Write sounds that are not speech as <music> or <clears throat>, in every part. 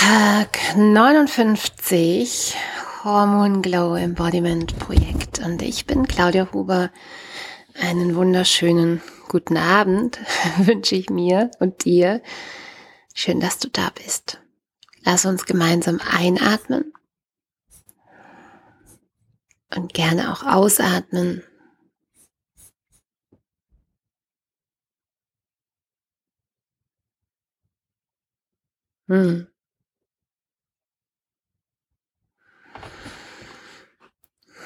Tag 59 Hormon Glow Embodiment Projekt und ich bin Claudia Huber. Einen wunderschönen guten Abend <laughs> wünsche ich mir und dir. Schön, dass du da bist. Lass uns gemeinsam einatmen und gerne auch ausatmen. Hm.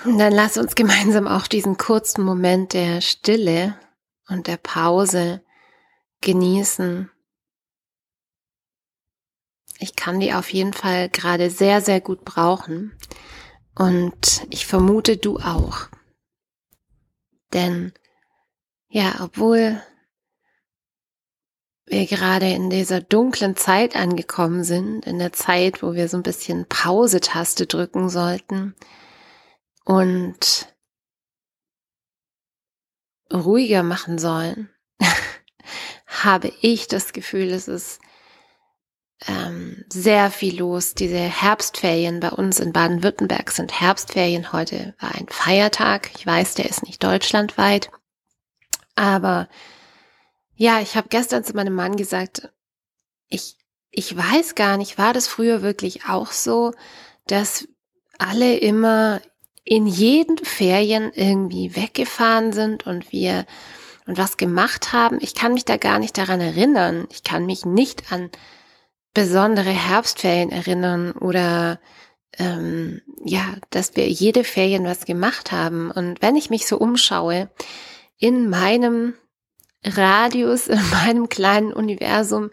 Und dann lass uns gemeinsam auch diesen kurzen Moment der Stille und der Pause genießen. Ich kann die auf jeden Fall gerade sehr, sehr gut brauchen. Und ich vermute, du auch. Denn ja, obwohl wir gerade in dieser dunklen Zeit angekommen sind, in der Zeit, wo wir so ein bisschen Pause-Taste drücken sollten und ruhiger machen sollen, <laughs> habe ich das Gefühl, es ist ähm, sehr viel los. Diese Herbstferien bei uns in Baden-Württemberg sind Herbstferien. Heute war ein Feiertag. Ich weiß, der ist nicht deutschlandweit. Aber ja, ich habe gestern zu meinem Mann gesagt, ich, ich weiß gar nicht, war das früher wirklich auch so, dass alle immer in jeden Ferien irgendwie weggefahren sind und wir und was gemacht haben. Ich kann mich da gar nicht daran erinnern. Ich kann mich nicht an besondere Herbstferien erinnern oder ähm, ja, dass wir jede Ferien was gemacht haben. Und wenn ich mich so umschaue in meinem Radius, <laughs> in meinem kleinen Universum,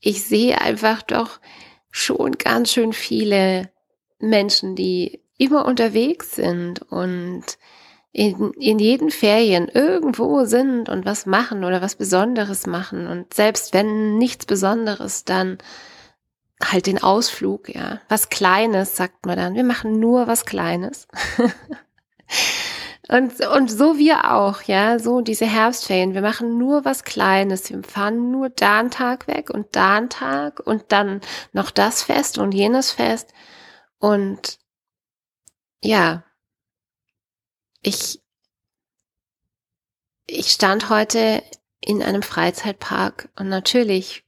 ich sehe einfach doch schon ganz schön viele Menschen, die immer unterwegs sind und in, in jeden Ferien irgendwo sind und was machen oder was Besonderes machen. Und selbst wenn nichts Besonderes, dann halt den Ausflug, ja. Was Kleines, sagt man dann. Wir machen nur was Kleines. <laughs> und, und so wir auch, ja. So diese Herbstferien. Wir machen nur was Kleines. Wir fahren nur da einen Tag weg und da einen Tag und dann noch das Fest und jenes Fest. Und ja, ich, ich stand heute in einem Freizeitpark und natürlich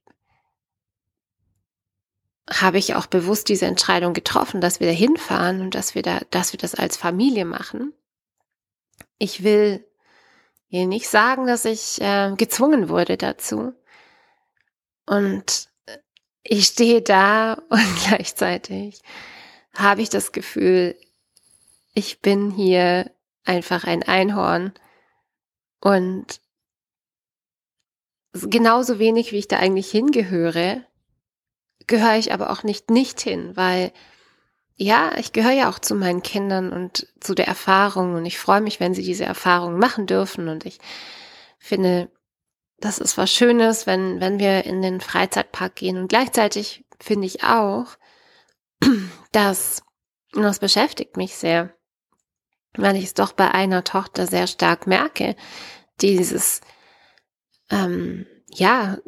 habe ich auch bewusst diese Entscheidung getroffen, dass wir da hinfahren und dass wir da, dass wir das als Familie machen. Ich will hier nicht sagen, dass ich äh, gezwungen wurde dazu. Und ich stehe da <laughs> und gleichzeitig habe ich das Gefühl, ich bin hier einfach ein Einhorn. Und genauso wenig, wie ich da eigentlich hingehöre, gehöre ich aber auch nicht nicht hin, weil ja, ich gehöre ja auch zu meinen Kindern und zu der Erfahrung. Und ich freue mich, wenn sie diese Erfahrung machen dürfen. Und ich finde, das ist was Schönes, wenn, wenn wir in den Freizeitpark gehen. Und gleichzeitig finde ich auch, <clears throat> dass, und das beschäftigt mich sehr, weil ich es doch bei einer Tochter sehr stark merke, dieses, ähm, ja,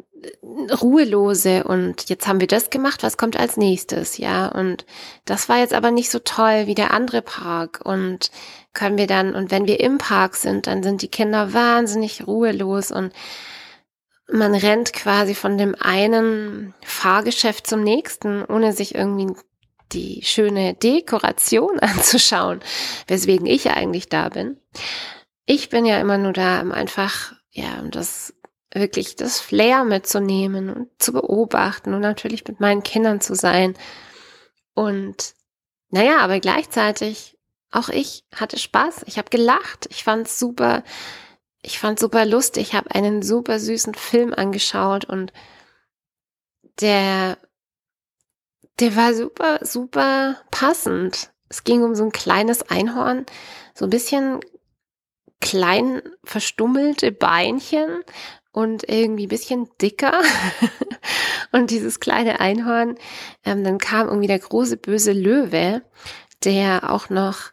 ruhelose und jetzt haben wir das gemacht, was kommt als nächstes, ja, und das war jetzt aber nicht so toll wie der andere Park. Und können wir dann, und wenn wir im Park sind, dann sind die Kinder wahnsinnig ruhelos und man rennt quasi von dem einen Fahrgeschäft zum nächsten, ohne sich irgendwie die schöne Dekoration <laughs> anzuschauen, weswegen ich eigentlich da bin. Ich bin ja immer nur da, um einfach, ja, um das wirklich das Flair mitzunehmen und zu beobachten und natürlich mit meinen Kindern zu sein. Und naja, aber gleichzeitig auch ich hatte Spaß. Ich habe gelacht. Ich fand super, ich fand super lustig. Ich habe einen super süßen Film angeschaut und der, der war super, super passend. Es ging um so ein kleines Einhorn, so ein bisschen klein verstummelte Beinchen und irgendwie bisschen dicker. <laughs> und dieses kleine Einhorn, ähm, dann kam irgendwie der große böse Löwe, der auch noch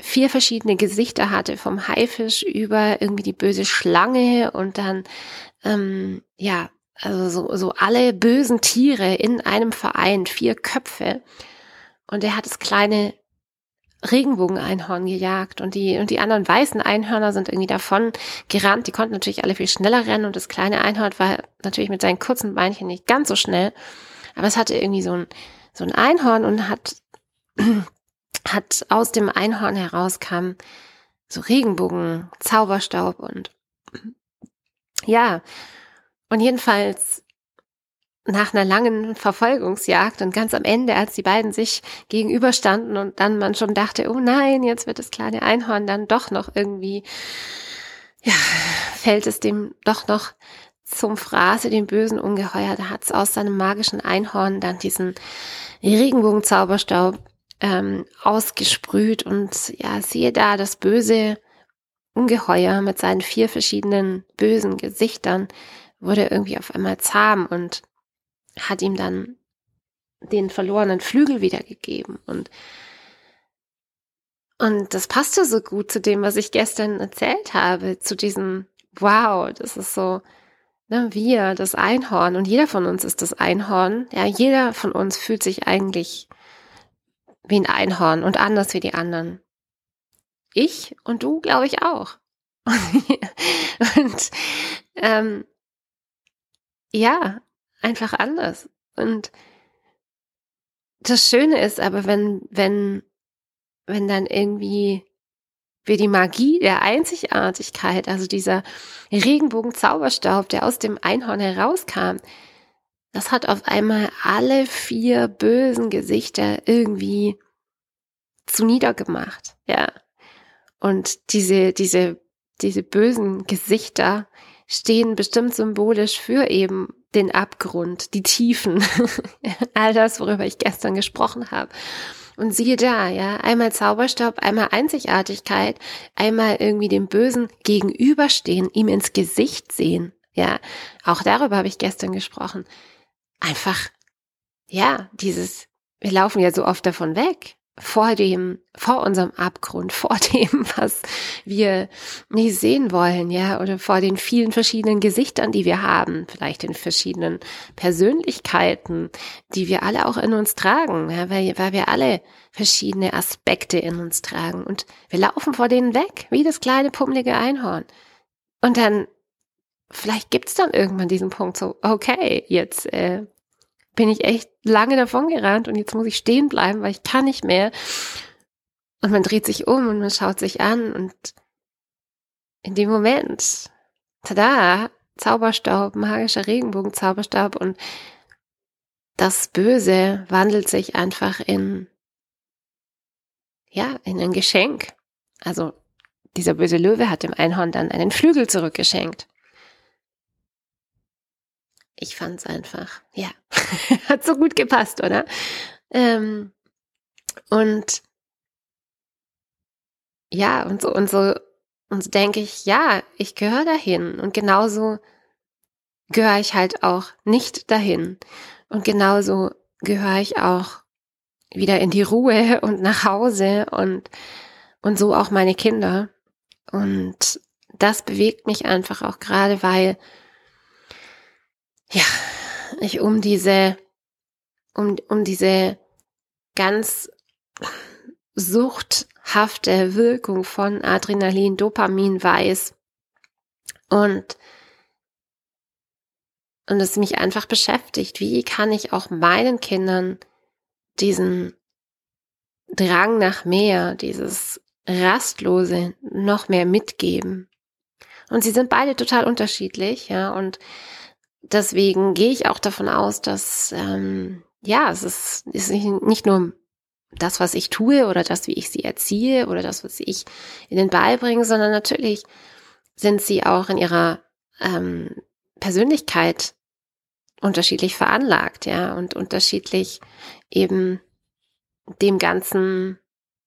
vier verschiedene Gesichter hatte, vom Haifisch über irgendwie die böse Schlange und dann, ähm, ja, also so, so alle bösen Tiere in einem Verein, vier Köpfe. Und er hat das kleine Regenbogeneinhorn gejagt und die, und die anderen weißen Einhörner sind irgendwie davon gerannt. Die konnten natürlich alle viel schneller rennen und das kleine Einhorn war natürlich mit seinen kurzen Beinchen nicht ganz so schnell. Aber es hatte irgendwie so ein, so ein Einhorn und hat, <clears throat> hat aus dem Einhorn herauskam so Regenbogen, Zauberstaub und <clears throat> ja. Und jedenfalls nach einer langen Verfolgungsjagd und ganz am Ende, als die beiden sich gegenüberstanden und dann man schon dachte, oh nein, jetzt wird das kleine Einhorn dann doch noch irgendwie, ja, fällt es dem doch noch zum Fraße, dem bösen Ungeheuer. Da hat es aus seinem magischen Einhorn dann diesen Regenbogenzauberstaub ähm, ausgesprüht und ja, siehe da, das böse Ungeheuer mit seinen vier verschiedenen bösen Gesichtern wurde irgendwie auf einmal zahm und hat ihm dann den verlorenen Flügel wiedergegeben und und das passte so gut zu dem, was ich gestern erzählt habe, zu diesem Wow, das ist so, ne, wir, das Einhorn und jeder von uns ist das Einhorn. Ja, jeder von uns fühlt sich eigentlich wie ein Einhorn und anders wie die anderen. Ich und du, glaube ich, auch. <laughs> und ähm, ja, einfach anders. Und das Schöne ist aber, wenn, wenn, wenn dann irgendwie wir die Magie der Einzigartigkeit, also dieser Regenbogen-Zauberstaub, der aus dem Einhorn herauskam, das hat auf einmal alle vier bösen Gesichter irgendwie zu niedergemacht, ja. Und diese, diese, diese bösen Gesichter stehen bestimmt symbolisch für eben den Abgrund, die Tiefen, <laughs> all das, worüber ich gestern gesprochen habe. Und siehe da, ja, einmal Zauberstab, einmal Einzigartigkeit, einmal irgendwie dem Bösen gegenüberstehen, ihm ins Gesicht sehen. Ja, auch darüber habe ich gestern gesprochen. Einfach, ja, dieses, wir laufen ja so oft davon weg vor dem, vor unserem Abgrund, <laughs> vor dem, was wir nicht sehen wollen, ja, oder vor den vielen verschiedenen Gesichtern, die wir haben, vielleicht den verschiedenen Persönlichkeiten, die wir alle auch in uns tragen, ja, weil, weil wir alle verschiedene Aspekte in uns tragen und wir laufen vor denen weg, wie das kleine pummelige Einhorn. Und dann, vielleicht gibt's dann irgendwann diesen Punkt so, okay, jetzt äh, bin ich echt lange davon gerannt und jetzt muss ich stehen bleiben, weil ich kann nicht mehr. Und man dreht sich um und man schaut sich an und in dem Moment, tada, Zauberstaub, magischer Regenbogen, Zauberstab und das Böse wandelt sich einfach in, ja, in ein Geschenk. Also dieser böse Löwe hat dem Einhorn dann einen Flügel zurückgeschenkt ich fand's einfach, ja, <laughs> hat so gut gepasst, oder? Ähm, und ja, und so, und so, und so denke ich, ja, ich gehöre dahin. Und genauso gehöre ich halt auch nicht dahin. Und genauso gehöre ich auch wieder in die Ruhe <laughs> und nach Hause und, und so auch meine Kinder. Und das bewegt mich einfach auch gerade, weil ich um diese, um, um diese ganz suchthafte Wirkung von Adrenalin, Dopamin weiß und und es mich einfach beschäftigt, wie kann ich auch meinen Kindern diesen Drang nach mehr, dieses Rastlose noch mehr mitgeben. Und sie sind beide total unterschiedlich, ja, und deswegen gehe ich auch davon aus, dass ähm, ja, es ist, ist nicht nur das, was ich tue oder das, wie ich sie erziehe oder das, was ich ihnen beibringe, sondern natürlich sind sie auch in ihrer ähm, Persönlichkeit unterschiedlich veranlagt, ja, und unterschiedlich eben dem Ganzen,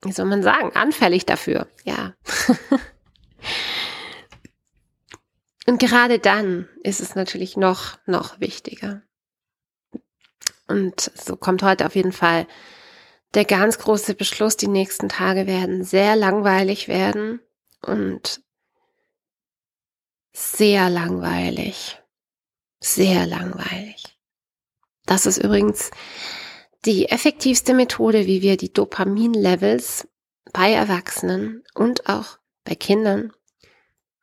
wie soll man sagen, anfällig dafür, ja. <laughs> Und gerade dann ist es natürlich noch, noch wichtiger. Und so kommt heute auf jeden Fall der ganz große Beschluss. Die nächsten Tage werden sehr langweilig werden und sehr langweilig. sehr langweilig. Das ist übrigens die effektivste Methode, wie wir die Dopamin-Levels bei Erwachsenen und auch bei Kindern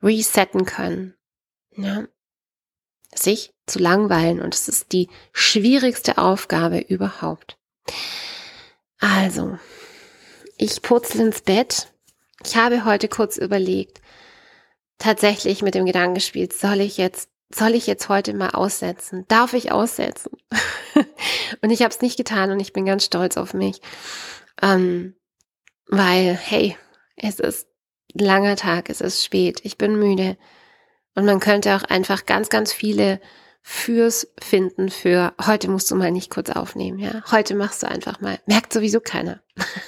resetten können. Ja. Sich zu langweilen und es ist die schwierigste Aufgabe überhaupt. Also, ich putzel ins Bett. Ich habe heute kurz überlegt, tatsächlich mit dem Gedanken gespielt, soll ich jetzt, soll ich jetzt heute mal aussetzen? Darf ich aussetzen? <laughs> und ich habe es nicht getan und ich bin ganz stolz auf mich. Ähm, weil, hey, es ist langer Tag, es ist spät, ich bin müde. Und man könnte auch einfach ganz, ganz viele Fürs finden für heute musst du mal nicht kurz aufnehmen, ja. Heute machst du einfach mal. Merkt sowieso keiner.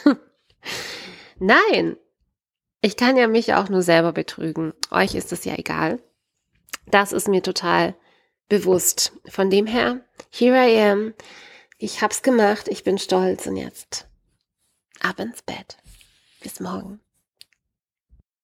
<laughs> Nein, ich kann ja mich auch nur selber betrügen. Euch ist es ja egal. Das ist mir total bewusst. Von dem her, here I am. Ich hab's gemacht, ich bin stolz und jetzt ab ins Bett. Bis morgen.